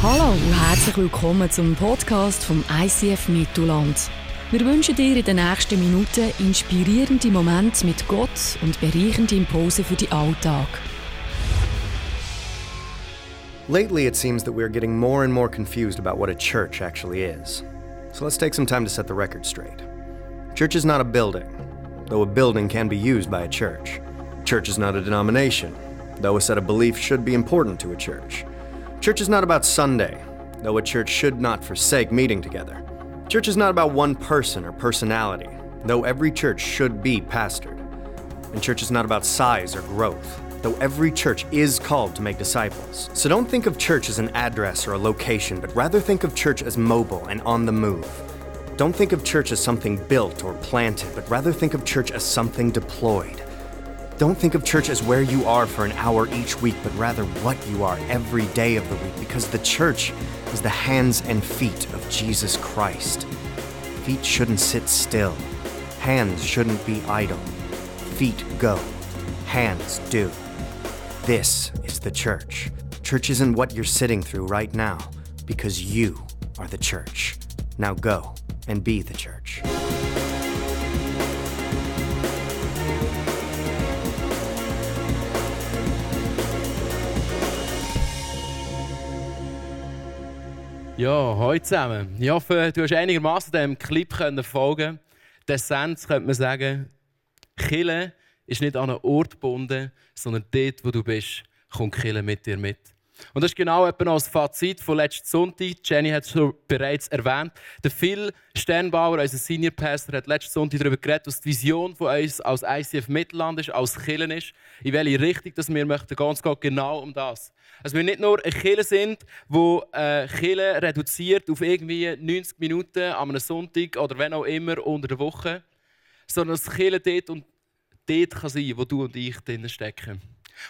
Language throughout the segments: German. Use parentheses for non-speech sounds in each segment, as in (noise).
Hallo und herzlich willkommen zum Podcast vom ICF Mittelland. Wir wünschen dir in den nächsten Minuten inspirierende Momente mit Gott und bereichende Impulse für den Alltag. Lately, it seems that we're getting more and more confused about what a church actually is. So let's take some time to set the record straight. Church is not a building, though a building can be used by a church. Church is not a denomination, though a set of beliefs should be important to a church. Church is not about Sunday, though a church should not forsake meeting together. Church is not about one person or personality, though every church should be pastored. And church is not about size or growth, though every church is called to make disciples. So don't think of church as an address or a location, but rather think of church as mobile and on the move. Don't think of church as something built or planted, but rather think of church as something deployed. Don't think of church as where you are for an hour each week, but rather what you are every day of the week, because the church is the hands and feet of Jesus Christ. Feet shouldn't sit still, hands shouldn't be idle. Feet go, hands do. This is the church. Church isn't what you're sitting through right now, because you are the church. Now go and be the church. Ja, heute zusammen. Ich hoffe, du hast einigermaßen dem Clip können folgen. Die Essenz könnte man sagen, Kille ist nicht an einen Ort gebunden, sondern dort, wo du bist, kommt Kille mit dir mit. Und das ist genau etwa noch das Fazit von letzten Sonntag. Jenny hat es schon bereits erwähnt. Der Phil Sternbauer, unser Senior Pastor, hat letzten Sonntag darüber geredet, was die Vision von uns als ICF Mittelland ist, als Killen ist. In welche Richtung dass wir möchten geht genau um das. Also wir nicht nur eine Kille sind, die äh, reduziert auf irgendwie 90 Minuten an einem Sonntag oder wenn auch immer unter der Woche, sondern dass Kille dort und dort kann sein, wo du und ich drin stecken.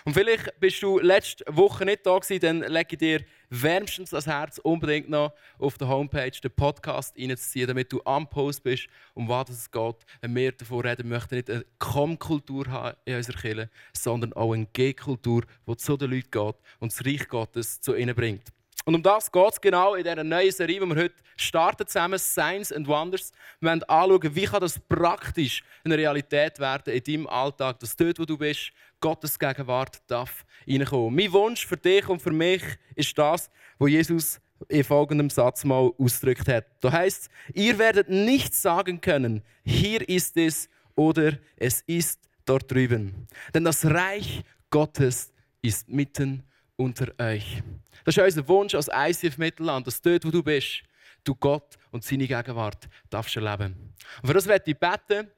Und vielleicht bist du letzte Woche nicht da gewesen, dann lege ich dir wärmstens das Herz, unbedingt noch auf der Homepage den Podcast reinzuziehen, damit du am Post bist, um was es geht. Wenn wir davon reden, möchten nicht eine Komm-Kultur haben in unserer Kirche, sondern auch eine G-Kultur, die zu den Leuten geht und das Reich Gottes zu ihnen bringt. Und um das geht es genau in dieser neuen Serie, die wir heute starten zusammen, Signs and Wonders. Wir wollen anschauen, wie kann das praktisch eine Realität werden in deinem Alltag, dass dort, wo du bist, Gottes Gegenwart darf reinkommen. Mein Wunsch für dich und für mich ist das, was Jesus in folgendem Satz mal ausgedrückt hat. Da heißt ihr werdet nicht sagen können, hier ist es oder es ist dort drüben. Denn das Reich Gottes ist mitten unter euch. Das ist unser Wunsch als ICF Mittelland, dass dort, wo du bist, du Gott und seine Gegenwart darfst erleben. Und für das werde ich beten,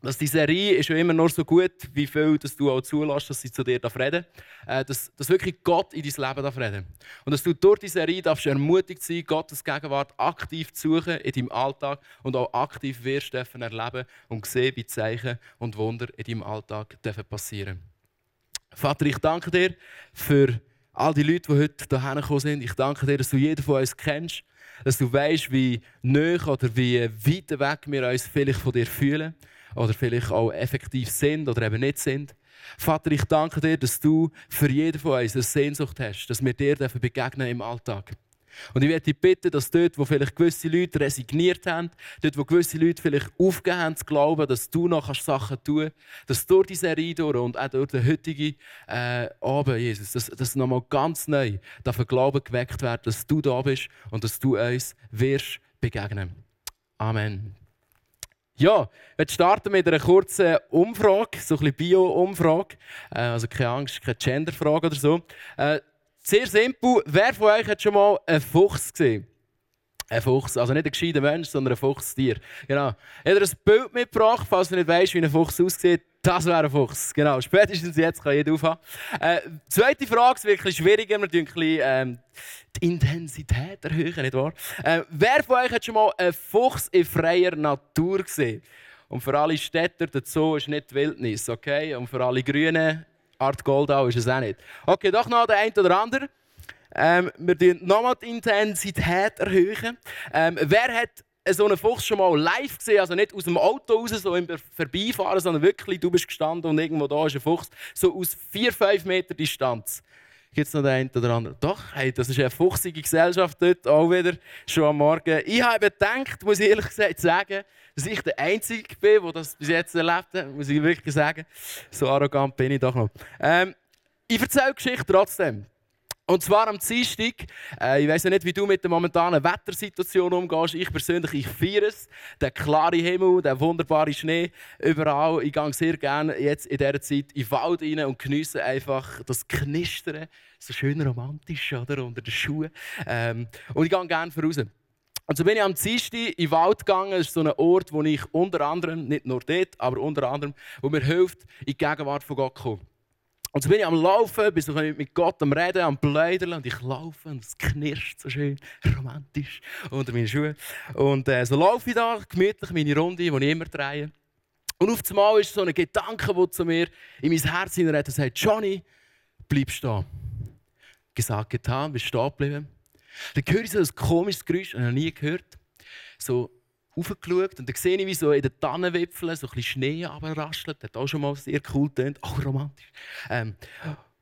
dass die Serie ist ja immer nur so gut, wie viel dass du auch zulässt, dass sie zu dir reden darf. Äh, dass, dass wirklich Gott in dein Leben darf reden Und dass du durch die Serie darfst ermutigt sein, Gottes Gegenwart aktiv zu suchen in deinem Alltag und auch aktiv wirst dürfen erleben und sehen, wie Zeichen und Wunder in deinem Alltag dürfen passieren. Vater, ich danke dir für all die Leute, die heute hierher gekommen sind. Ich danke dir, dass du jeden von uns kennst, dass du weißt, wie nah oder wie weit weg wir uns vielleicht von dir fühlen oder vielleicht auch effektiv sind oder eben nicht sind. Vater, ich danke dir, dass du für jeden von uns eine Sehnsucht hast, dass wir dir begegnen im Alltag. Und ich werde bitten, dass dort, wo vielleicht gewisse Leute resigniert haben, dort, wo gewisse Leute vielleicht aufgehört haben zu glauben, dass du noch Sachen tun kannst, dass durch diese Serie durch und auch durch den heutigen äh, Abend, Jesus, dass, dass nochmal ganz neu dafür Glauben geweckt wird, dass du da bist und dass du uns wirst begegnen. Amen. Ja, wir starten mit einer kurzen Umfrage, so ein bisschen Bio-Umfrage. Äh, also keine Angst, keine Gender-Frage oder so. Äh, sehr simpel. Wer von euch hat schon mal einen Fuchs gesehen? Ein Fuchs, also nicht ein gescheiter Mensch, sondern ein Fuchstier. Genau. Ich habe ein Bild mitgebracht, falls du nicht weißt, wie ein Fuchs aussieht. Das wäre ein Fuchs. Genau. Spätestens jetzt kann jeder aufhaben. Äh, zweite Frage ist wirklich schwieriger. Wir ein bisschen ähm, die Intensität erhöhen, nicht wahr? Äh, wer von euch hat schon mal einen Fuchs in freier Natur gesehen? Und für alle Städter, dazu ist nicht Wildnis, okay? Und für alle Grünen, Art Goldau ist es auch nicht. Okay, doch noch der eine oder andere. Ähm, wir erhöhen nochmal die Intensität. erhöhen. Ähm, wer hat so einen Fuchs schon mal live gesehen? Also nicht aus dem Auto raus, so im Vorbeifahren, sondern wirklich, du bist gestanden und irgendwo da ist ein Fuchs. So aus 4-5 Meter Distanz. Gibt es noch den einen oder anderen? Doch, hey, das ist eine fuchsige Gesellschaft dort auch wieder, schon am Morgen. Ich habe gedacht, muss ich ehrlich gesagt sagen, dass ich der Einzige bin, der das bis jetzt erlebt hat, muss ich wirklich sagen. So arrogant bin ich doch noch. Ähm, ich erzähle die Geschichte trotzdem. Und zwar am Dienstag. Äh, ich weiß ja nicht, wie du mit der momentanen Wettersituation umgehst. Ich persönlich, ich feiere es. Der klare Himmel, der wunderbare Schnee, überall. Ich gehe sehr gerne jetzt in dieser Zeit in den Wald rein und genieße einfach das Knistern. So schön romantisch, oder? Unter den Schuhen. Ähm, und ich gehe gerne voraus. Und so bin ich am Dienstag in den Wald gegangen. Das ist so ein Ort, wo ich unter anderem, nicht nur dort, aber unter anderem, wo mir hilft, in die Gegenwart von Gott zu kommen. Und so bin ich am Laufen, bin so mit Gott am Reden, am Pläudern und ich laufe und es knirscht so schön romantisch unter meinen Schuhen. Und äh, so laufe ich da gemütlich meine Runde, die ich immer drehe. Und auf einmal ist so ein Gedanke, der zu mir in mein Herz hineinredet und sagt, Johnny, bleib stehen. Gesagt, getan, bist stehen geblieben. Dann höre ich so ein komisches Geräusch, das ich noch nie gehört. So raufgeschaut und dann sehe ich, wie so in den Tannenwipfeln so ein bisschen Schnee runterraschelt. Das hat auch schon mal sehr cool getönt, auch romantisch. Ähm,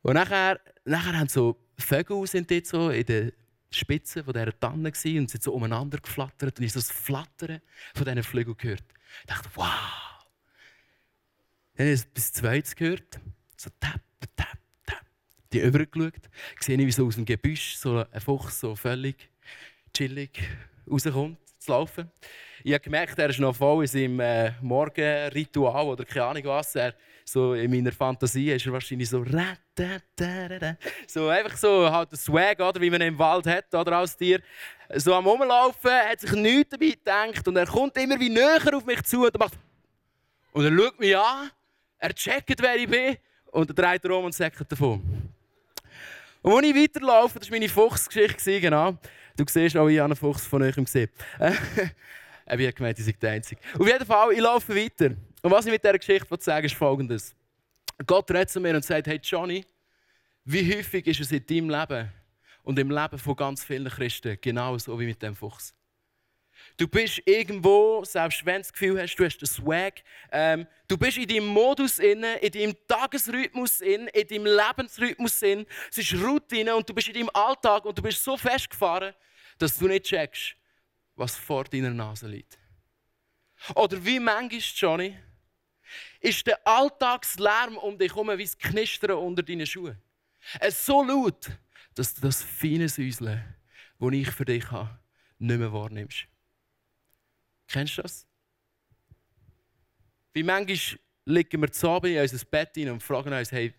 und nachher, nachher haben so Vögel sind dort so in den Spitzen von dieser Tanne gewesen und sind so umeinander geflattert und ich so das Flattern von diesen Flügeln gehört. Ich dachte, wow! Dann habe ich bis zweites gehört, so tap, tap, tap. Die übergeschaut, sehe ich, wie so aus dem Gebüsch so ein Fuchs so völlig chillig rauskommt, zu laufen. Ich habe gemerkt, er ist noch voll in seinem äh, Morgenritual oder keine Ahnung was. Er, so in meiner Fantasie ist er wahrscheinlich so so einfach so halt der Swag, oder, wie man im Wald hat, oder als Tier. So am Rumlaufen, hat sich nichts dabei gedacht und er kommt immer wie näher auf mich zu und macht und er schaut mich an, er checkt, wer ich bin und er dreht er und sagt davon. Und als ich weiterlaufe, das war meine Fuchsgeschichte, genau. Du siehst auch, ich habe einen Fuchs von euch gesehen. (laughs) Ich habe gemeint, ich sei der Einzige. Auf jeden Fall, ich laufe weiter. Und was ich mit dieser Geschichte sagen ist folgendes. Gott redet zu mir und sagt, hey Johnny, wie häufig ist es in deinem Leben und im Leben von ganz vielen Christen genauso wie mit dem Fuchs? Du bist irgendwo, selbst wenn du das Gefühl hast, du hast den Swag, ähm, du bist in deinem Modus in deinem Tagesrhythmus in, in deinem Lebensrhythmus. Es ist Routine und du bist in deinem Alltag und du bist so festgefahren, dass du nicht checkst, was vor deiner Nase liegt. Oder wie manchmal, Johnny, ist der Alltagslärm um dich herum wie das Knistern unter deinen Schuhen. Es so laut, dass du das feine Säuseln, das ich für dich habe, nicht mehr wahrnimmst. Kennst du das? Wie manchmal liegen wir zu Abend in unser Bett und fragen uns, hey,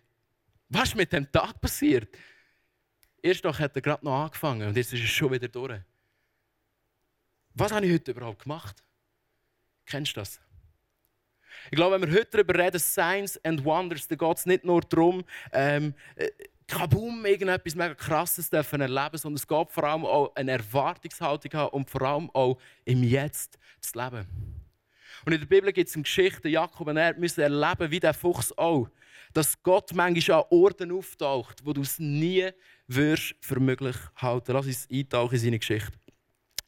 was ist mit dem Tag passiert? Erst doch hat er gerade noch angefangen und jetzt ist es schon wieder durch. Was habe ich heute überhaupt gemacht? Kennst du das? Ich glaube, wenn wir heute darüber reden, Signs and Wonders, dann geht es nicht nur darum, ähm, äh, kaboom, irgendetwas mega krasses dürfen erleben, sondern es geht vor allem auch eine Erwartungshaltung haben und vor allem auch im Jetzt zu leben. Und in der Bibel gibt es eine Geschichte, Jakob und er müssen erleben, wie der Fuchs auch, dass Gott manchmal an Orten auftaucht, wo du es nie wirst für möglich halten. Lass uns eintauchen in seine Geschichte.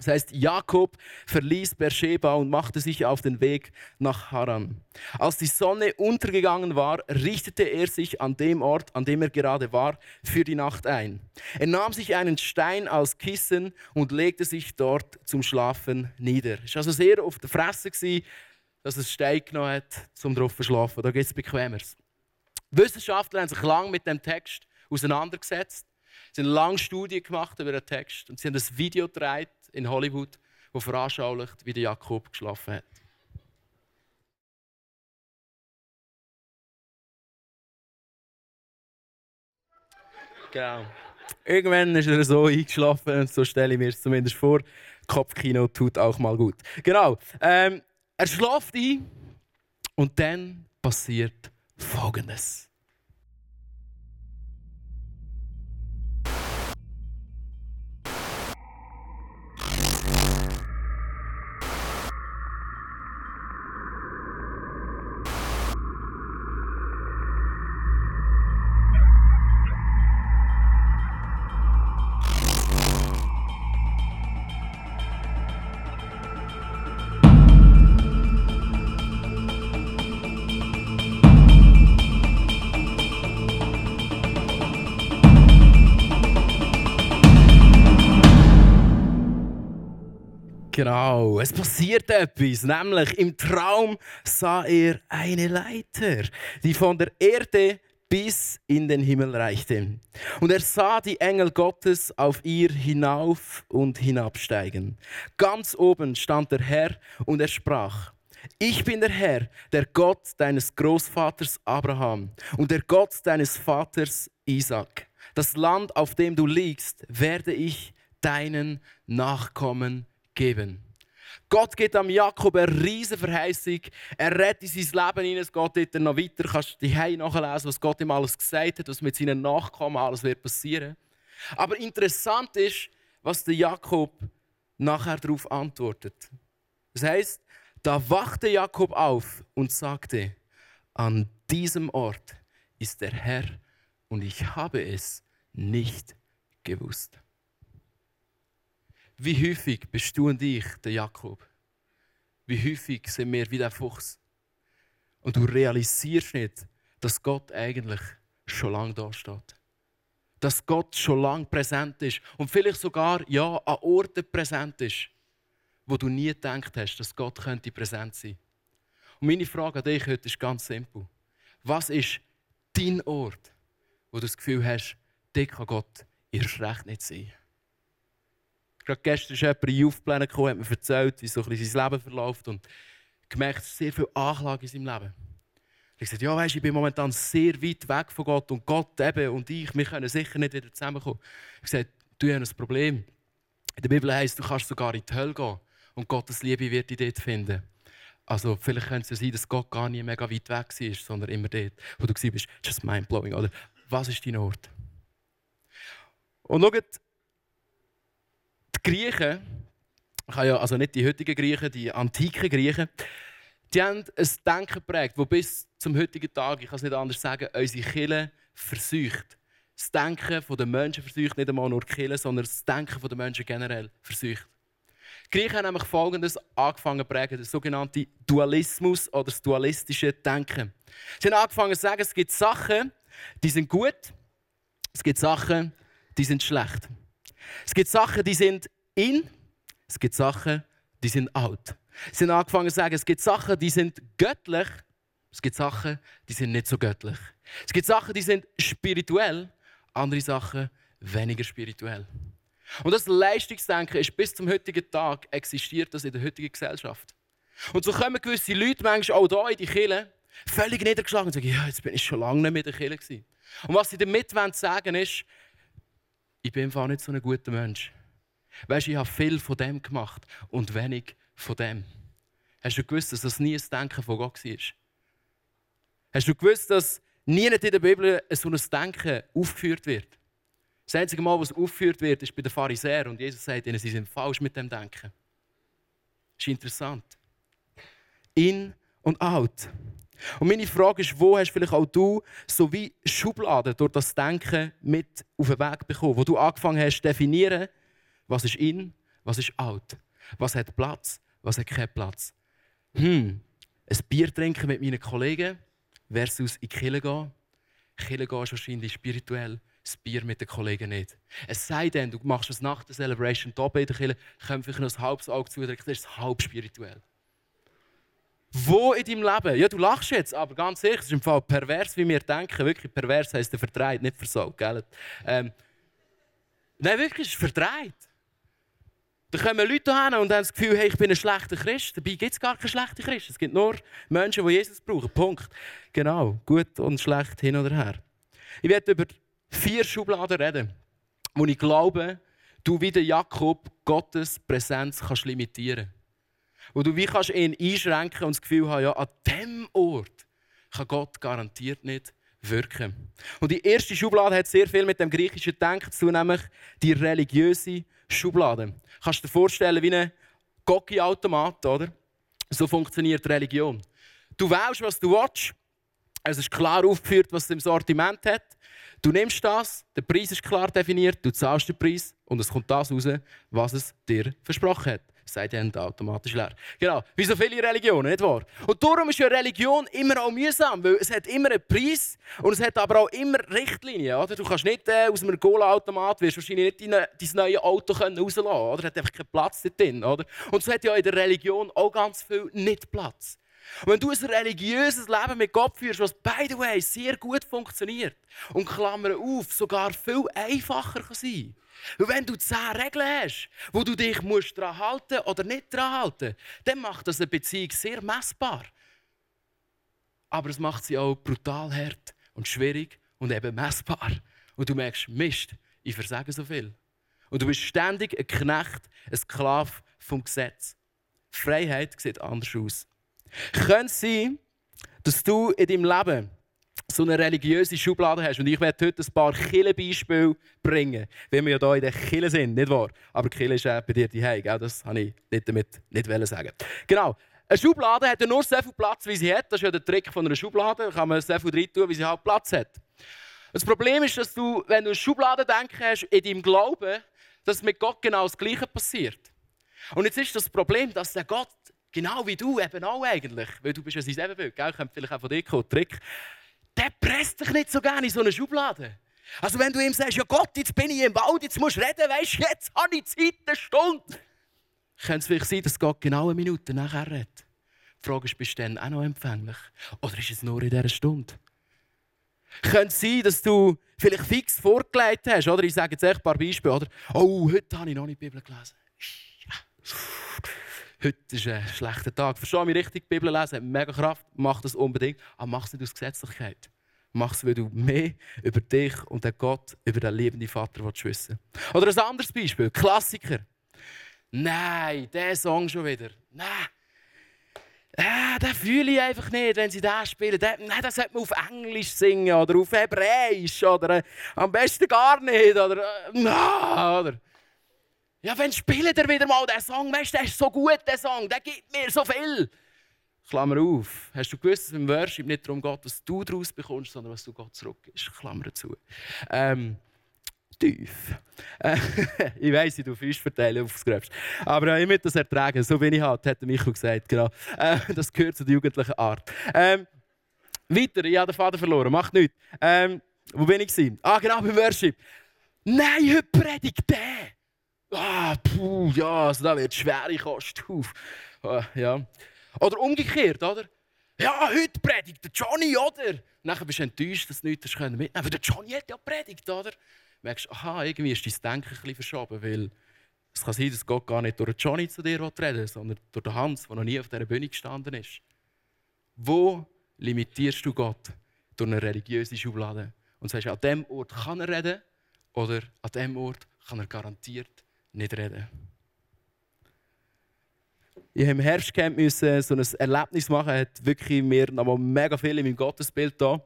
Das heißt, Jakob verließ Beersheba und machte sich auf den Weg nach Haran. Als die Sonne untergegangen war, richtete er sich an dem Ort, an dem er gerade war, für die Nacht ein. Er nahm sich einen Stein als Kissen und legte sich dort zum Schlafen nieder. Es war also sehr auf der Fresse, dass er Stein genommen hat, um drauf zu schlafen. Da geht es bequemeres. Wissenschaftler haben sich lange mit dem Text auseinandergesetzt. Sie haben lange Studien gemacht über den Text und sie haben ein Video gedreht in Hollywood, das veranschaulicht, wie der Jakob geschlafen hat. Genau. Irgendwann ist er so eingeschlafen, so stelle ich mir es zumindest vor. Kopfkino tut auch mal gut. Genau. Ähm, er schläft ein und dann passiert Folgendes. Es passiert etwas, nämlich im Traum sah er eine Leiter, die von der Erde bis in den Himmel reichte. Und er sah die Engel Gottes auf ihr hinauf und hinabsteigen. Ganz oben stand der Herr und er sprach, ich bin der Herr, der Gott deines Großvaters Abraham und der Gott deines Vaters Isaac. Das Land, auf dem du liegst, werde ich deinen Nachkommen geben. Gott gibt am Jakob eine riesige Verheißung. Er rettet sein Leben hinein. Es geht dort noch weiter. Du kannst die nachlesen, was Gott ihm alles gesagt hat, was mit seinen Nachkommen alles wird passieren. Aber interessant ist, was der Jakob nachher darauf antwortet. Das heißt, da wachte Jakob auf und sagte: An diesem Ort ist der Herr und ich habe es nicht gewusst. Wie häufig bist du und ich der Jakob? Wie häufig sind wir wie der Fuchs? Und du realisierst nicht, dass Gott eigentlich schon lange da steht. Dass Gott schon lange präsent ist und vielleicht sogar ja, an Orten präsent ist, wo du nie gedacht hast, dass Gott könnte präsent sein. Und meine Frage an dich heute ist ganz simpel. Was ist dein Ort, wo du das Gefühl hast, dort kann Gott erst recht nicht sein? Gerade gestern ist jemand in die Aufpläne gekommen, hat mir erzählt, wie so ein sein Leben verläuft und gemerkt, sehr viel Anklage in seinem Leben. Ich sagte, ja, weißt, ich bin momentan sehr weit weg von Gott und Gott eben und ich, wir können sicher nicht wieder zusammenkommen. Ich sagte, du hast ein Problem. In der Bibel heißt, du kannst sogar in die Hölle gehen und Gottes Liebe wird dich dort finden. Also vielleicht könnte es sein, dass Gott gar nicht mega weit weg war, sondern immer dort, wo du bist. Just mind-blowing. Oder was ist dein Ort? Und schaut, die Griechen, also nicht die heutigen Griechen, die antiken Griechen, die haben ein Denken geprägt, das bis zum heutigen Tag, ich kann es nicht anders sagen, unsere Kirche versucht. Das Denken der Menschen versucht, nicht einmal nur die Kirche, sondern das Denken der Menschen generell versucht. Die Griechen haben nämlich Folgendes angefangen zu prägen, der sogenannte Dualismus oder das dualistische Denken. Sie haben angefangen zu sagen, es gibt Sachen, die sind gut, es gibt Sachen, die sind schlecht. Es gibt Sachen, die sind in, es gibt Sachen, die sind out. Sie haben angefangen zu sagen, es gibt Sachen, die sind göttlich, es gibt Sachen, die sind nicht so göttlich. Es gibt Sachen, die sind spirituell, andere Sachen weniger spirituell. Und das Leistungsdenken ist bis zum heutigen Tag existiert das in der heutigen Gesellschaft. Und so kommen gewisse Leute manchmal auch hier in die Kirche völlig niedergeschlagen und sagen, ja, jetzt bin ich schon lange nicht mehr in der Kirche. Und was sie damit sagen ist, ich bin einfach nicht so ein guter Mensch. Weißt du, ich habe viel von dem gemacht und wenig von dem. Hast du gewusst, dass das nie ein Denken von Gott war? Hast du gewusst, dass nie in der Bibel so ein Denken aufgeführt wird? Das einzige Mal, was aufgeführt wird, ist bei den Pharisäern und Jesus sagt ihnen, sie sind falsch mit dem Denken. Das ist interessant. In und out. Und meine Frage ist, wo hast vielleicht auch du so wie Schubladen durch das Denken mit auf den Weg bekommen, wo du angefangen hast zu definieren, was ist in, was ist out, was hat Platz, was hat keinen Platz. Hm, ein Bier trinken mit meinen Kollegen versus in die Kirche gehen. Kirche gehen ist wahrscheinlich spirituell, das Bier mit den Kollegen nicht. Es sei denn, du machst es nach der Celebration da bei der Kirche, kommt vielleicht noch ein halbes Auge zu, das ist halb spirituell. Wo in deinem Leben? Ja, du lachst jetzt, aber ganz ehrlich, es ist im Fall pervers, wie wir denken. Wirklich pervers heisst der verdreht, nicht versaut. Gell? Ähm, nein, wirklich, es ist verdreht. Da kommen Leute hin und haben das Gefühl, hey, ich bin ein schlechter Christ. Dabei gibt es gar keine schlechten Christen. Es gibt nur Menschen, die Jesus brauchen. Punkt. Genau, gut und schlecht hin oder her. Ich werde über vier Schubladen reden, wo ich glaube, du wie der Jakob Gottes Präsenz kannst limitieren kannst wo du wie kannst ihn einschränken und das Gefühl haben, ja, an diesem Ort kann Gott garantiert nicht wirken. Und die erste Schublade hat sehr viel mit dem griechischen Denken zu tun, nämlich die religiöse Schublade. Kannst du dir vorstellen wie ein Gocki-Automat, oder? So funktioniert Religion. Du wählst, was du willst. Es ist klar aufgeführt, was es im Sortiment hat. Du nimmst das, der Preis ist klar definiert, du zahlst den Preis und es kommt das raus, was es dir versprochen hat. Seid ihr automatisch leer. Genau, wie so viele Religionen, nicht wahr? Und darum ist ja Religion immer auch mühsam, weil es hat immer einen Preis und es hat aber auch immer Richtlinien. Oder? Du kannst nicht äh, aus einem Cola-Automat wahrscheinlich nicht dein, dein neues Auto rauslassen oder? Es hat einfach keinen Platz drin. Oder? Und so hat ja in der Religion auch ganz viel nicht Platz. Wenn du ein religiöses Leben mit Gott führst, was by the way sehr gut funktioniert und Klammer auf, sogar viel einfacher kann sein weil wenn du zehn Regeln hast, wo du dich musst daran halten oder nicht daran halten dann macht das eine Beziehung sehr messbar. Aber es macht sie auch brutal hart und schwierig und eben messbar. Und du merkst, Mist, ich versage so viel. Und du bist ständig ein Knecht, ein Sklave vom Gesetz. Freiheit sieht anders aus. Könnte es sein, dass du in deinem Leben so eine religiöse Schublade hast. Und ich werde heute ein paar Kille-Beispiele bringen, wenn wir ja hier in der Kille sind, nicht wahr? Aber Kille ist bei dir die Hause, das wollte ich nicht damit nicht sagen. Genau. Eine Schublade hat ja nur so viel Platz, wie sie hat. Das ist ja der Trick von einer Schublade. Da kann man so viel drin tun, wie sie halt Platz hat. Das Problem ist, dass du, wenn du eine Schublade denken hast, in deinem Glauben, dass mit Gott genau das Gleiche passiert. Und jetzt ist das Problem, dass der Gott Genau wie du eben auch eigentlich. Weil du bist ja sein Ebenbild. Gell? Kommt vielleicht auch von dir kommen, Trick. Der presst dich nicht so gerne in so eine Schublade. Also wenn du ihm sagst, ja Gott, jetzt bin ich im Wald, jetzt musst du reden, weißt du, jetzt habe ich Zeit, eine Stunde. Könnte es vielleicht sein, dass Gott genau eine Minute nachher redet. Die Frage ist, bist du dann auch noch empfänglich? Oder ist es nur in dieser Stunde? Könnte es sein, dass du vielleicht fix vorgelegt hast, oder? Ich sage jetzt echt ein paar Beispiele, oder? Oh, heute habe ich noch nicht die Bibel gelesen heute ist ein schlechter Tag. Verstehe mich richtig, die Bibel lesen hat mega Kraft, mach das unbedingt, aber mach es nicht aus Gesetzlichkeit. Mach es, weil du mehr über dich und den Gott, über den liebenden Vater willst wissen Oder ein anderes Beispiel, Klassiker. Nein, der Song schon wieder. Nein. Äh, den fühle ich einfach nicht, wenn sie den spielen. Den, nein, das sollte man auf Englisch singen oder auf Hebräisch oder äh, am besten gar nicht. Oder, äh, na, oder. Ja, wenn spielt er wieder mal den Song, weißt du, der ist so gut, der Song, der gibt mir so viel. Klammer auf. Hast du gewusst, dass im Worship nicht darum geht, was du daraus bekommst, sondern was du Gott zurückgibst? Klammer zu. Ähm, tief. Äh, (laughs) ich weiss, ich tue Fisch verteilen aufs Gröbste. Aber ich möchte das ertragen. So bin ich halt, hat Michael gesagt. Genau. Äh, das gehört zu der jugendlichen Art. Ähm, weiter, ich habe den Vater verloren. Macht nichts. Ähm, wo bin ich? Ah, genau, beim Worship. Nein, heute predigt der ah, puh, ja, also da wird schwere Kost auf. Ah, ja. Oder umgekehrt, oder? Ja, heute predigt der Johnny, oder? Nachher bist du enttäuscht, dass du nichts mitnehmen kannst. Aber der Johnny hat ja predigt, oder? Du merkst, aha, irgendwie ist dein Denken ein bisschen verschoben, weil es kann sein, dass Gott gar nicht durch Johnny zu dir reden sondern durch den Hans, der noch nie auf dieser Bühne gestanden ist. Wo limitierst du Gott durch eine religiöse Schublade? Und sagst, an diesem Ort kann er reden oder an diesem Ort kann er garantiert nicht reden. Ich musste im Herbstcamp müssen so ein Erlebnis machen, hat wirklich mir noch mal mega viel in meinem Gottesbild da.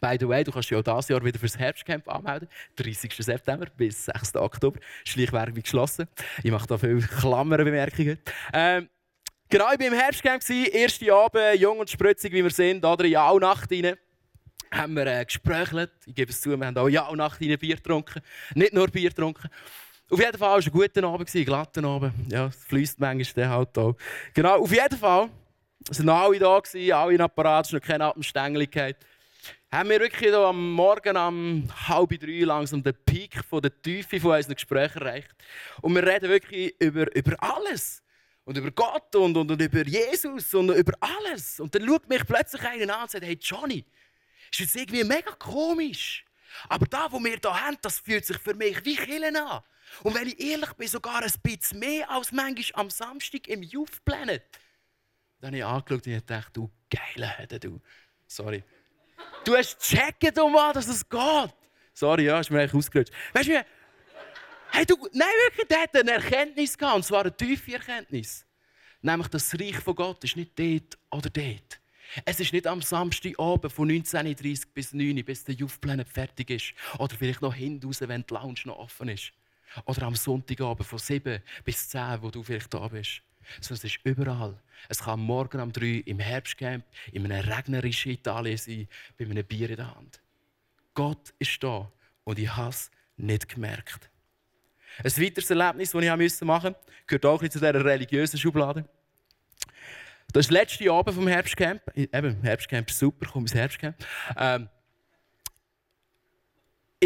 By the way, du kannst dich auch dieses Jahr wieder fürs Herbstcamp anmelden. 30. September bis 6. Oktober. Schleichwerbung geschlossen. Ich mache da viele Klammerbemerkungen. Ähm, genau, ich war im Herbstcamp. Erste Abend, jung und spritzig, wie wir sind, oder in Jahrnacht rein. Haben wir äh, gesprochen. Ich gebe es zu, wir haben auch Jahrnacht rein Bier getrunken. Nicht nur Bier getrunken. Auf jeden Fall war es ein guter Abend, ein glatter Abend. Ja, es fließt manchmal halt auch. Genau, auf jeden Fall waren alle da, alle in Apparat, noch keine Atemstängeligkeit. Haben wir wirklich da am Morgen um halb drei langsam den Peak von der Tiefe von unseren Gesprächen erreicht. Und wir reden wirklich über, über alles. Und über Gott und, und, und über Jesus und über alles. Und dann schaut mich plötzlich einer an und sagt, hey Johnny, ist jetzt irgendwie mega komisch. Aber da, wo wir hier haben, das fühlt sich für mich wie Killen an. Und wenn ich ehrlich bin, sogar ein bisschen mehr als manchmal am Samstag im Youth Planet. Dann habe ich angeschaut und gedacht, du geile Hede, du. Sorry. Du hast gecheckt, um was dass es geht. Sorry, ja, ist mir eigentlich ausgerutscht. Weißt du, hey, du, nein, wirklich, der hat eine Erkenntnis gehabt, und zwar eine tiefe Erkenntnis. Nämlich, das Reich von Gott ist nicht dort oder dort. Es ist nicht am Samstagabend von 19.30 bis 9 bis der Youth Planet fertig ist. Oder vielleicht noch hinten raus, wenn die Lounge noch offen ist. Oder am Sonntagabend von 7 bis 10, wo du vielleicht da bist. Sondern es ist überall. Es kann morgen um 3 im Herbstcamp, in einem regnerischen Italien sein, bei einem Bier in der Hand. Gott ist da und ich habe es nicht gemerkt. Ein weiteres Erlebnis, das ich machen musste, gehört auch zu dieser religiösen Schublade. Das ist der letzte Abend vom Herbstcamp. Eben, Herbstcamp ist super, komm ins Herbstcamp. Ähm,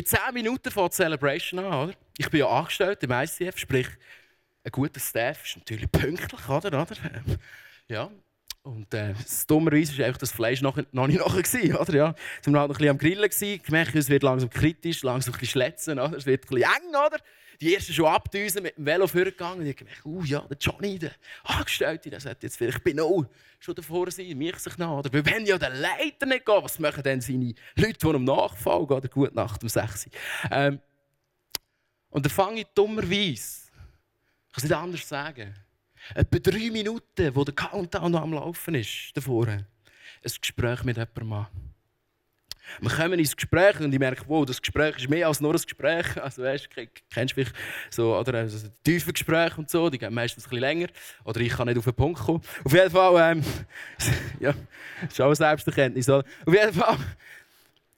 in 10 Minuten vor der Celebration an, oder? Ich bin ja angestellt im ICF, sprich, ein guter Staff ist natürlich pünktlich, oder? oder? Ja. Und äh, dummerweise war das Fleisch noch, noch nicht nachher. Gewesen, (laughs) oder? Ja. Sind wir halt noch ein bisschen am Grillen. Gemerkt, es wird langsam kritisch, langsam ein bisschen schletzen. Oder? Es wird ein bisschen eng. Oder? Die ersten schon abdüsen mit dem Velo vorgegangen. Und ich gemerkt, oh ja, der Johnny, der Angestellte, der sollte jetzt vielleicht bei No schon davor sein, mich sich nach. Oder wir wollen ja den Leiter nicht gehen. Was machen denn seine Leute, die ihm nachfolgen? Oder gut Nacht um 6 Uhr. Ähm, und dann fange ich dummerweise, ich kann es nicht anders sagen, etwa drei Minuten, wo der Countdown noch am Laufen ist, davor, ein Gespräch mit jemandem an. Wir kommen ins Gespräch und ich merke, wow, das Gespräch ist mehr als nur ein Gespräch. (laughs) Also, weißt, kennst du vielleicht so, oder also ein tiefes Gespräch und so, die gehen meistens bisschen länger. Oder ich kann nicht auf den Punkt kommen. Auf jeden Fall, ähm, (laughs) ja, das ist auch eine Selbsterkenntnis, oder? Auf jeden Fall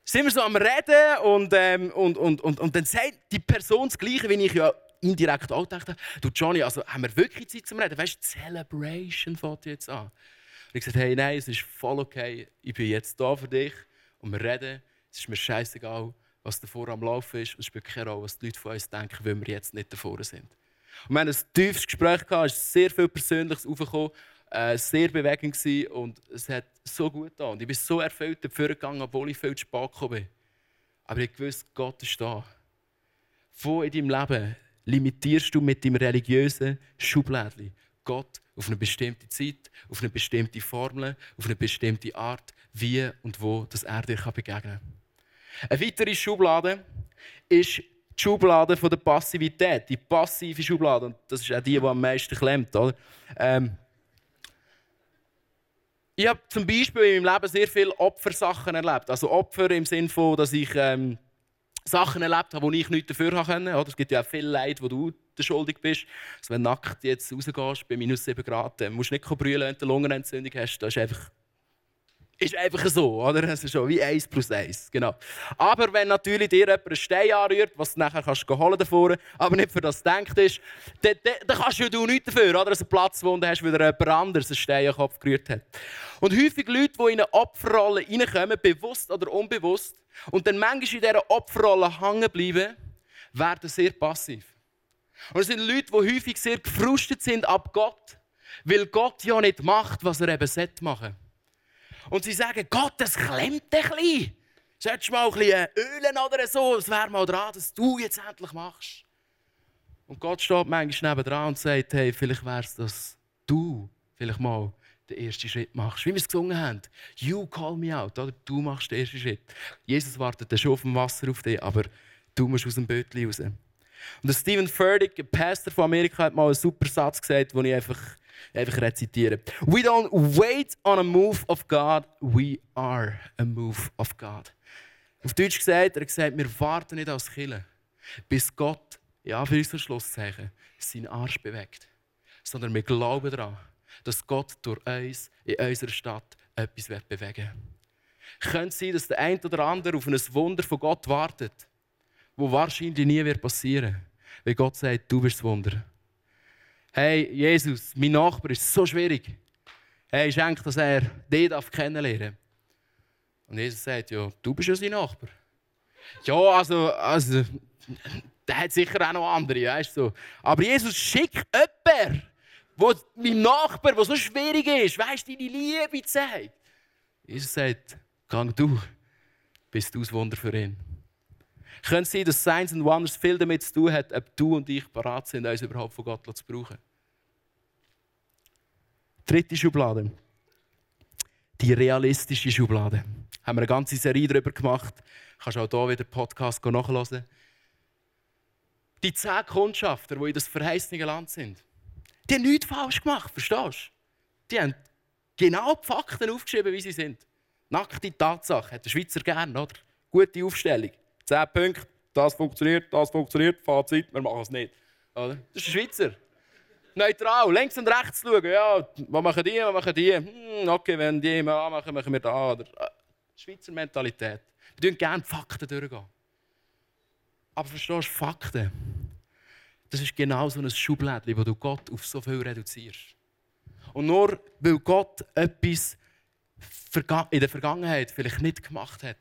sind wir so am Reden und, ähm, und, und, und, und dann sagt die Person das Gleiche, wie ich ja indirekt auch dachte, du Johnny, also haben wir wirklich Zeit zum Reden? Weißt du, Celebration fängt jetzt an. Und ich sagte, hey, nein, es ist voll okay, ich bin jetzt da für dich und wir reden. Es ist mir scheißegal, was davor am Laufen ist. Es spielt keine Rolle, was die Leute von uns denken, wenn wir jetzt nicht davor sind. Und wir haben ein tiefes Gespräch gehabt, es ist sehr viel Persönliches aufgekommen, äh, sehr bewegend gewesen und es hat so gut getan. Und ich bin so erfüllt dafür gegangen, obwohl ich viel zu spät gekommen bin. Aber ich wusste, Gott ist da. Wo in deinem Leben limitierst du mit deinem religiösen Schublädchen Gott auf eine bestimmte Zeit, auf eine bestimmte Formel, auf eine bestimmte Art, wie und wo das er dir begegnen kann. Eine weitere Schublade ist die Schublade der Passivität, die passive Schublade. Und das ist auch die, die am meisten klemmt. Oder? Ähm, ich habe zum Beispiel in meinem Leben sehr viele Opfersachen erlebt. Also Opfer im Sinne von, dass ich ähm, Sachen erlebt habe, wo ich nichts dafür konnte. Es gibt ja auch viel Leid, wo du der schuldig bist. Also wenn du nackt jetzt rausgehst bei minus 7 Grad, dann musst du nicht brüllen, wenn du eine Lungenentzündung hast. Das ist einfach ist einfach so, oder? Es ist schon wie 1 plus 1, genau. Aber wenn natürlich dir jemand einen Stein anrührt, was du nachher kannst holen davor, aber nicht für das gedacht ist, dann, dann, dann kannst du ja nichts dafür, oder? Dass du eine Platzwunde hast, weil jemand anderes einen Stein in den Kopf gerührt hat. Und häufig Leute, die in eine Opferrolle reinkommen, bewusst oder unbewusst, und dann manchmal in dieser Opferrolle hängen bleiben, werden sehr passiv. Und es sind Leute, die häufig sehr gefrustet sind ab Gott, weil Gott ja nicht macht, was er eben machen sollte. Und sie sagen, Gott, das klemmt ein bisschen. Solltest mal ein bisschen ölen oder so? Es wäre mal dran, dass du jetzt endlich machst. Und Gott steht manchmal nebenan und sagt, hey, vielleicht wäre es, dass du vielleicht mal den ersten Schritt machst. Wie wir es gesungen haben. You call me out. Oder? Du machst den ersten Schritt. Jesus wartet schon auf dem Wasser auf dich, aber du musst aus dem Bötchen raus. Und der Stephen Furtick, ein Pastor von Amerika, hat mal einen super Satz gesagt, den ich einfach einfach rezitieren. We don't wait on a move of God, we are a move of God. Auf Deutsch gesagt, er gesagt, wir warten nicht als Killer, bis Gott, ja, für unser Schlusszeichen, seinen Arsch bewegt. Sondern wir glauben daran, dass Gott durch uns in unserer Stadt etwas bewegen wird. Könnte sein, dass der eine oder andere auf ein Wunder von Gott wartet, wo wahrscheinlich nie passieren wird. Weil Gott sagt, du bist das Wunder hey, Jesus, mein Nachbar ist so schwierig. Hey, schenk, dass er dich kennenlernen Und Jesus sagt, ja, du bist ja sein Nachbar. Ja, also, also der hat sicher auch noch andere, weißt du. Aber Jesus schickt jemanden, wo mein Nachbar, der so schwierig ist, weißt du, deine Liebe zeigt. Jesus sagt, gang du, bist du das Wunder für ihn. Könnte sein, dass Signs and Wonders viel damit zu tun hat, ob du und ich bereit sind, uns überhaupt von Gott zu brauchen. Dritte Schublade. Die realistische Schublade. Haben wir eine ganze Serie darüber gemacht. Du kannst auch hier wieder Podcast nachhören. Die zehn Kundschafter, die in das verheißene Land sind, die haben nichts falsch gemacht, verstehst du? Die haben genau die Fakten aufgeschrieben, wie sie sind. Nackte Tatsache, hat der Schweizer gern, oder? Gute Aufstellung. 10 Punkte, das funktioniert, das funktioniert, Fazit, wir machen es nicht. Oder? Das ist ein Schweizer. Neutral, links und rechts schauen. Ja, was machen die, was machen die? Hm, okay, wenn die mal machen, machen wir da. Oder, äh, Schweizer Mentalität. Wir gehen gerne Fakten durchgehen. Aber verstehst du, Fakten, das ist genau so ein Schublädchen, wo du Gott auf so viel reduzierst. Und nur weil Gott etwas in der Vergangenheit vielleicht nicht gemacht hat,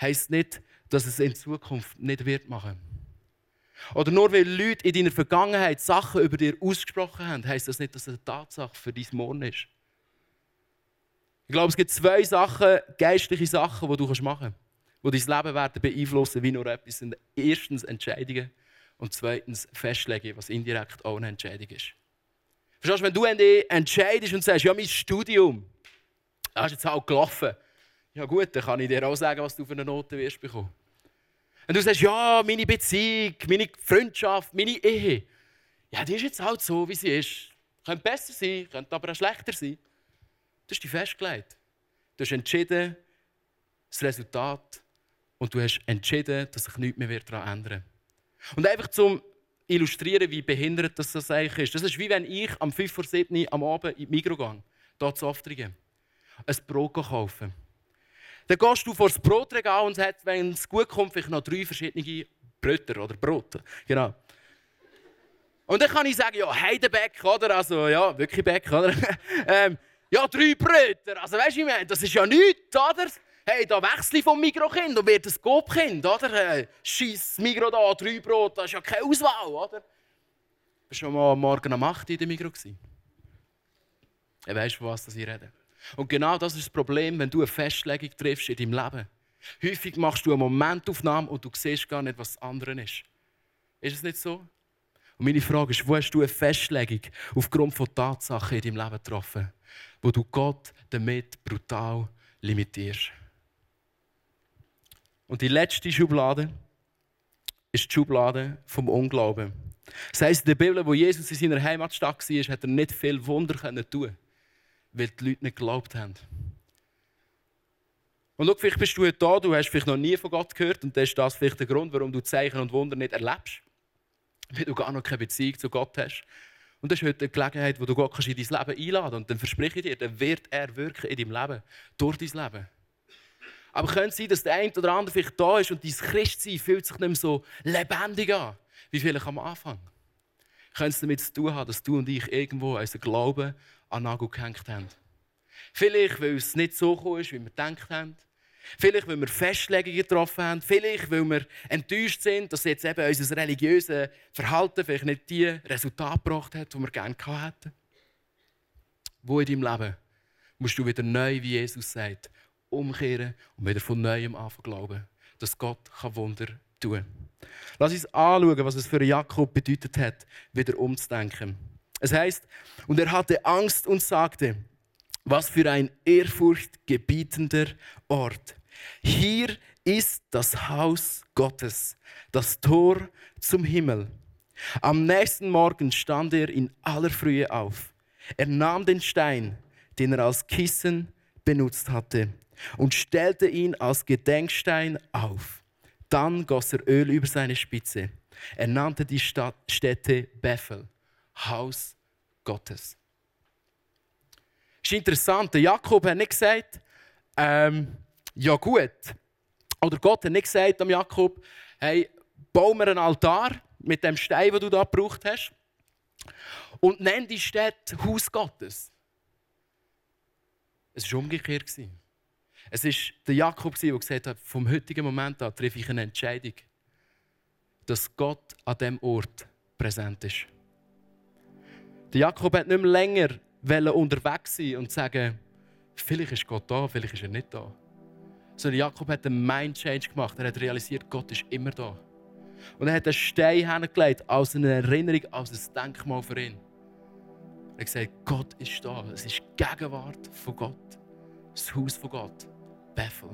heisst nicht, dass es in Zukunft nicht wird machen. Oder nur weil Leute in deiner Vergangenheit Sachen über dir ausgesprochen haben, heisst das nicht, dass es eine Tatsache für dein Morgen ist. Ich glaube, es gibt zwei Sachen, geistliche Sachen, die du machen kannst, die dein Leben werden beeinflussen, wie nur etwas sind. Erstens Entscheidungen und zweitens Festlegen, was indirekt auch eine Entscheidung ist. Verstehst du, wenn du entscheidest und sagst, ja, mein Studium, das ist jetzt auch gelaufen. Ja gut, dann kann ich dir auch sagen, was du für eine Note wirst bekommen. Wenn du sagst, ja, meine Beziehung, meine Freundschaft, meine Ehe, ja, die ist jetzt halt so, wie sie ist. Könnte besser sein, könnte aber auch schlechter sein. Du hast dich festgelegt. Du hast entschieden, das Resultat, und du hast entschieden, dass sich nichts mehr daran ändern wird. Und einfach zum illustrieren, wie behindert das, das eigentlich ist. Das ist wie wenn ich am 5 vor 7 am Abend in die Mikro gehe, hier zu Oftringen, ein Brot kaufen. Dann gehst du vor das Brotregal und hast, wenn es gut kommt, vielleicht noch drei verschiedene Brötter oder Brote. Genau. Und dann kann ich sagen, ja, Heidenbeck, oder? Also, ja, wirklich Beck, oder? (laughs) ähm, ja, drei Bröter. Also, weißt du, ich meine, das ist ja nichts, oder? Hey, da wechsle ich vom Mikrokind und werde ein Gobkind, oder? Äh, Mikro da, drei Brot, das ist ja keine Auswahl, oder? Bist du schon mal am Morgen um 8 Uhr in der Mikro? Ja, weißt von was ich rede? Und genau das ist das Problem, wenn du eine Festlegung triffst in deinem Leben. Häufig machst du eine Momentaufnahme und du siehst gar nicht, was das andere ist. Ist es nicht so? Und meine Frage ist, wo hast du eine Festlegung aufgrund von Tatsachen in deinem Leben getroffen, wo du Gott damit brutal limitierst? Und die letzte Schublade ist die Schublade vom Unglauben. Das heisst, in der Bibel, wo Jesus in seiner Heimatstadt war, hat er nicht viel Wunder tun weil die Leute nicht geglaubt haben. Und schau, vielleicht bist du da, du hast vielleicht noch nie von Gott gehört und das ist das vielleicht der Grund, warum du Zeichen und Wunder nicht erlebst. Weil du gar noch keine Beziehung zu Gott hast. Und das ist heute eine Gelegenheit, wo du Gott in dein Leben einladen kannst. Und dann verspreche ich dir, dann wird er wirken in deinem Leben, durch dein Leben. Aber könnte es sein, dass der eine oder andere vielleicht da ist und dein Christsein fühlt sich nicht mehr so lebendig an, wie vielleicht am Anfang. Könnte es damit zu tun haben, dass du und ich irgendwo unseren Glauben an den Nagel gehängt haben. Vielleicht, weil es nicht so gekommen ist, wie wir gedacht haben. Vielleicht, weil wir Festlegungen getroffen haben. Vielleicht, weil wir enttäuscht sind, dass jetzt eben unser religiöses Verhalten vielleicht nicht die Resultate gebracht hat, die wir gerne hätten. Wo in deinem Leben musst du wieder neu, wie Jesus sagt, umkehren und wieder von Neuem anfangen glauben, dass Gott Wunder tun kann. Lass uns anschauen, was es für Jakob bedeutet hat, wieder umzudenken. Es heißt, und er hatte Angst und sagte, was für ein ehrfurchtgebietender Ort. Hier ist das Haus Gottes, das Tor zum Himmel. Am nächsten Morgen stand er in aller Frühe auf. Er nahm den Stein, den er als Kissen benutzt hatte, und stellte ihn als Gedenkstein auf. Dann goss er Öl über seine Spitze. Er nannte die Stadt, Stätte Bethel, Haus Gottes. Das ist interessant. Jakob hat nicht gesagt, ähm, ja gut. Oder Gott hat nicht gesagt am Jakob, hey, bau mir einen Altar mit dem Stein, den du da gebraucht hast, und nenn die Stadt Haus Gottes. Es war umgekehrt. Es war der Jakob, der gesagt hat, vom heutigen Moment an treffe ich eine Entscheidung, dass Gott an diesem Ort präsent ist. Der Jakob hat nicht mehr länger unterwegs sein und sagen, vielleicht ist Gott da, vielleicht ist er nicht da. Sondern Jakob hat einen Mind-Change gemacht. Er hat realisiert, Gott ist immer da. Und er hat einen Stein hingelegt als eine Erinnerung, als ein Denkmal für ihn. Er hat gesagt, Gott ist da. Es ist die Gegenwart von Gott. Das Haus von Gott. Bethel.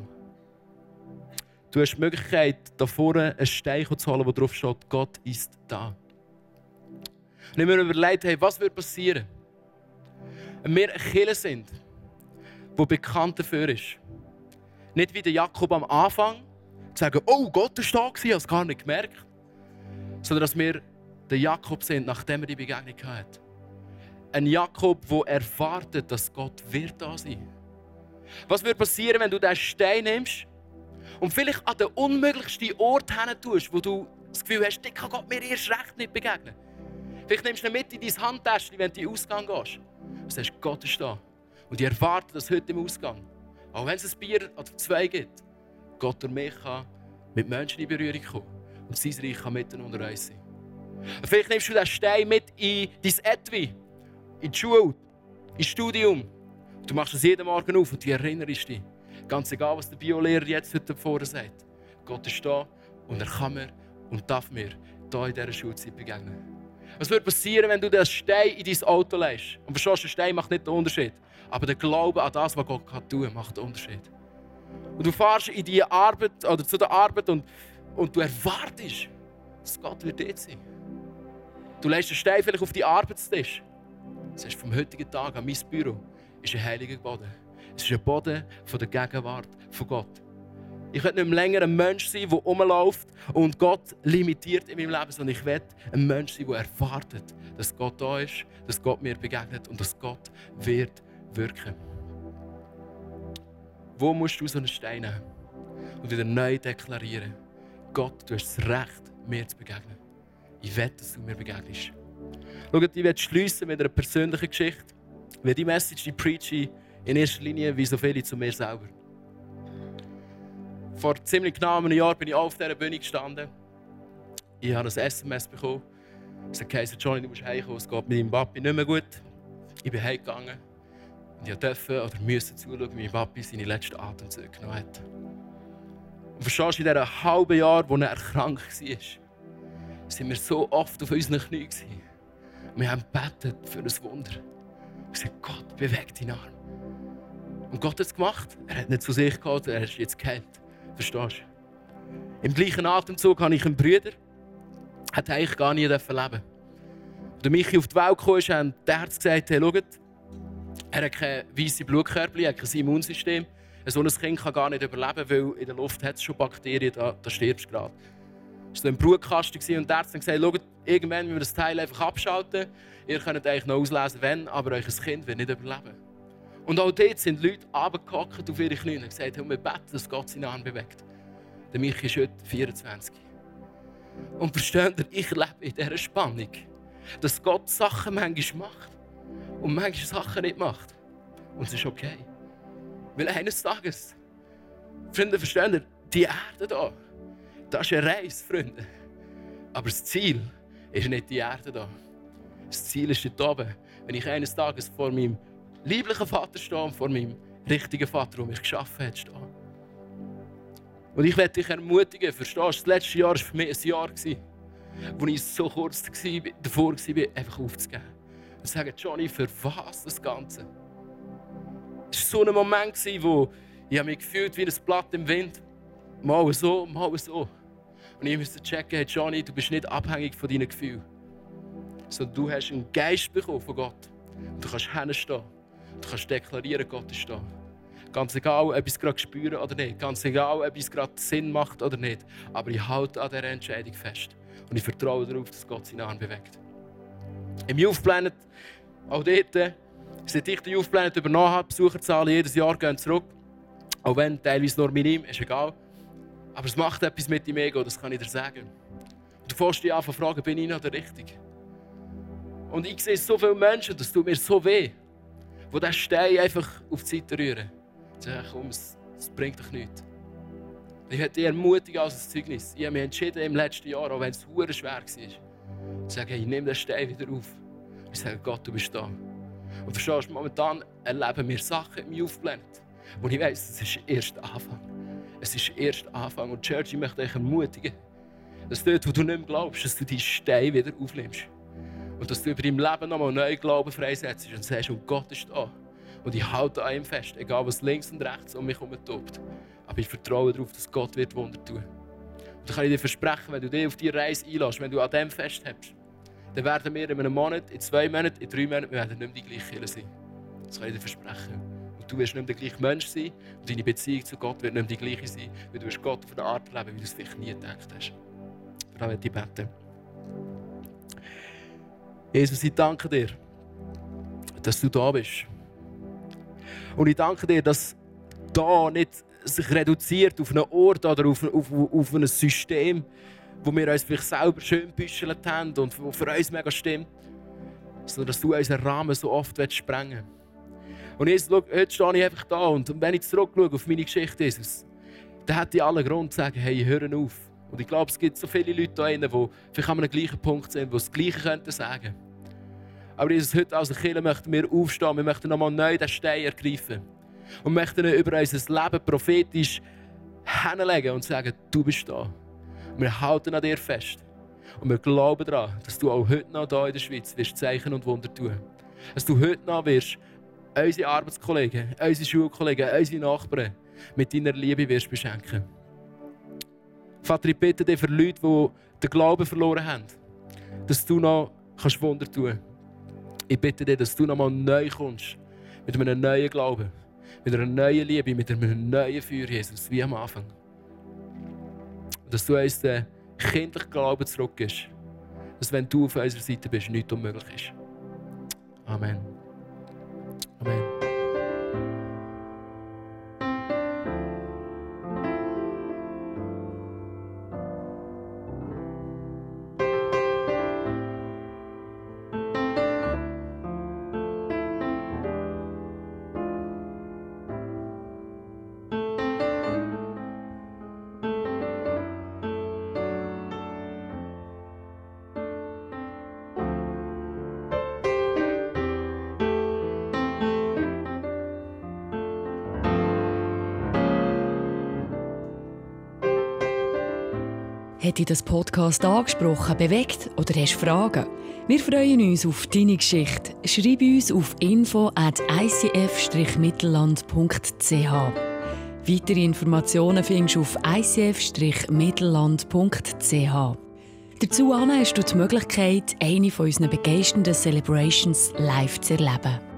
Du hast die Möglichkeit, da vorne einen Stein zu holen, wo drauf steht, Gott ist da. Und ich mir überlegt, hey, was wird passieren, wenn wir Kirche sind, die bekannt dafür ist. Nicht wie der Jakob am Anfang, zu sagen, oh, Gott ist da ich habe es gar nicht gemerkt. Sondern dass wir der Jakob sind, nachdem er die Begegnung hat. Ein Jakob, der erwartet, dass Gott wird da sein Was wird passieren, wenn du diesen Stein nimmst und vielleicht an den unmöglichsten Ort hin tust, wo du das Gefühl hast, ich kann Gott mir erst recht nicht begegnen. Vielleicht nimmst du ihn mit in dein Handtäschchen, wenn du in den Ausgang gehst. Und sagst, Gott ist da. Und ich erwarte das heute im Ausgang. Auch wenn es ein Bier oder zwei gibt, Gott durch mich kann mit Menschen in Berührung kommen. Und sein Reich kann mitten unter uns sein. Vielleicht nimmst du den Stein mit in dein Etui, in die Schule, ins Studium. Du machst es jeden Morgen auf und du erinnerst dich. Ganz egal, was der Biolehrer jetzt heute vorne sagt. Gott ist da und er kann mir und darf mir hier in dieser Schulzeit begegnen. Was würde passieren, wenn du den Stein in dein Auto legst? Und verstehst, der Stein macht nicht den Unterschied. Aber der Glaube an das, was Gott kann tun kann, macht den Unterschied. Und du fährst in die Arbeit oder zu der Arbeit und, und du erwartest, dass Gott wird dort sein. Du legst den Stein vielleicht auf die Arbeitstisch. Das heißt, vom heutigen Tag an mein Büro ist ein heiliger Boden. Es ist ein Boden von der Gegenwart von Gott. Ich will nicht mehr länger ein Mensch sein, der rumläuft und Gott limitiert in meinem Leben, sondern ich will ein Mensch sein, der erwartet, dass Gott da ist, dass Gott mir begegnet und dass Gott wird wirken. Wo musst du so einen Stein nehmen und wieder neu deklarieren? Gott, du hast das Recht, mir zu begegnen. Ich will, dass du mir begegnest. Schau, ich werde schließen mit einer persönlichen Geschichte. Weil die Message, die ich in erster Linie wie so viele zu mir selber. Vor ziemlich genau einem Jahr bin ich auf dieser Bühne gestanden. Ich habe ein SMS bekommen. Es hat gesagt, Johnny, du musst heimkommen, es geht mit deinem Papi nicht mehr gut. Ich bin heimgegangen. Und ich durfte oder musste zuschauen, wie mein Papi seine letzten Atemzüge genommen hat. Und verstehst du, in diesem halben Jahr, wo er erkrankt war, sind wir so oft auf unseren Knien. Wir haben gebetet für ein Wunder. Wir gesagt, Gott, bewegt deinen Arm. Und Gott hat es gemacht. Er hat nicht zu sich gehabt, er ist jetzt geheilt. Verstehst du? Im gleichen Atemzug habe ich einen Bruder, hat eigentlich gar nie leben dürfen. Als Michi auf die Welt kam, haben die Ärzte gesagt, hey, schaut, er hat keine weiße Blutkörper, er kein Immunsystem. So ein Kind kann gar nicht überleben, weil in der Luft hat es schon Bakterien, da, da stirbst du gerade. Es war so ein Brutkasten und die Ärzte haben gesagt, schaut, irgendwann müssen wir das Teil einfach abschalten. Ihr könnt eigentlich noch auslesen, wenn, aber euer Kind wird nicht überleben. Und auch dort sind Leute runtergehockt auf ihre Knie und gesagt, wir beten, dass Gott seinen Arm bewegt. Der Michi ist heute 24. Und versteht ihr, ich lebe in dieser Spannung, dass Gott Sachen manchmal macht und manchmal Sachen nicht macht. Und es ist okay. Weil eines Tages, Freunde, versteht ihr, die Erde hier, das ist eine Reise, Freunde. Aber das Ziel ist nicht die Erde hier. Das Ziel ist dort oben. Wenn ich eines Tages vor meinem lieblichen Vater stehe und vor meinem richtigen Vater, der mich geschaffen hat, stehe. Und ich werde dich ermutigen, verstehst du, das letzte Jahr war für mich ein Jahr, wo ich so kurz davor war, einfach aufzugeben. Und sagen, Johnny, für was das Ganze? Es war so ein Moment, wo ich mich gefühlt wie ein Blatt im Wind. Mal so, mal so. Und ich musste checken, hey Johnny, du bist nicht abhängig von deinen Gefühlen. Sondern du hast einen Geist bekommen von Gott. Und du kannst hinstehen. Du kannst deklarieren, Gott ist da. Ganz egal, ob ich es gerade spüre oder nicht. Ganz egal, ob es gerade Sinn macht oder nicht. Aber ich halte an dieser Entscheidung fest. Und ich vertraue darauf, dass Gott seinen Arm bewegt. Im Youth Planet, auch dort, seit ich den Youth Planet übernommen habe, Besucherzahlen jedes Jahr gehen zurück. Auch wenn teilweise nur minim, ist egal. Aber es macht etwas mit dem Ego, das kann ich dir sagen. Du fährst dich an fragen, bin ich noch der Richtige? Und ich sehe so viele Menschen, das tut mir so weh, die diesen Stein einfach auf die Seite rühren. Ich sage, komm, es, es bringt dich nichts. Ich hätte dich ermutigen als ein Zeugnis. Ich habe mich entschieden im letzten Jahr, auch wenn es schwer war, zu sagen, ich nehme den Stein wieder auf. Ich sage, Gott, du bist da. Und verstehst du, momentan erleben wir Sachen im Youth Planet, wo ich weiss, es ist erst Anfang. Es ist erst Anfang. Und Church, ich möchte dich ermutigen, dass dort, wo du nicht mehr glaubst, dass du die Steine wieder aufnimmst. Und dass du über dein Leben nochmal neuen Glauben freisetzt und sagst, und Gott ist da. Und ich halte an ihm fest, egal was links und rechts um mich herum tobt. Aber ich vertraue darauf, dass Gott wird Wunder tun. Und dann kann ich dir versprechen, wenn du dich auf diese Reise einlässt, wenn du an dem festhältst, dann werden wir in einem Monat, in zwei Monaten, in drei Monaten, wir werden nicht mehr die gleiche Kirche sein. Das kann ich dir versprechen. Und du wirst nicht mehr der gleiche Mensch sein und deine Beziehung zu Gott wird nicht mehr die gleiche sein, weil du wirst Gott auf eine Art leben, wie du es vielleicht nie gedacht hast. Da werde ich beten. Jesus, ich danke dir, dass du da bist. Und ich danke dir, dass da nicht sich reduziert auf einen Ort oder auf, auf, auf ein System, wo wir uns vielleicht selber schön büschelt haben und wo für uns mega stimmt, sondern dass du unseren Rahmen so oft sprengen willst. Und Jesus, schau, heute stehe ich einfach da und wenn ich zurückschaue auf meine Geschichte, Jesus, dann hätte ich allen Grund zu sagen, hey, hören auf. Und ich glaube, es gibt so viele Leute drinnen, die vielleicht an einem gleichen Punkt sind, die das Gleiche könnten sagen. Aber Jesus, heute als Kirche möchten wir aufstehen, wir möchten nochmal neu den Stein ergreifen. Und möchten über unser Leben prophetisch hinlegen und sagen, du bist da. Wir halten an dir fest. Und wir glauben daran, dass du auch heute noch hier in der Schweiz wirst Zeichen und Wunder tun. Dass du heute noch wirst unsere Arbeitskollegen, unsere Schulkollegen, unsere Nachbarn mit deiner Liebe wirst beschenken. Vater, ich bitte dich für Leute, die den Glauben verloren haben, dass du noch Wunder tun kannst. Ich bitte dich, dass du noch mal neu kommst mit einem neuen Glauben, mit einer neuen Liebe, mit einem neuen Feuer, Jesus, wie am Anfang. Dass du uns den kindlichen Glauben zurückgibst, dass wenn du auf unserer Seite bist, nichts unmöglich ist. Amen. Amen. Hat dich das Podcast angesprochen, bewegt oder hast Fragen? Wir freuen uns auf deine Geschichte. Schreib uns auf info at icf-mittelland.ch. Weitere Informationen findest du auf icf-mittelland.ch. Dazu hast du die Möglichkeit, eine von unseren begeisternden Celebrations live zu erleben.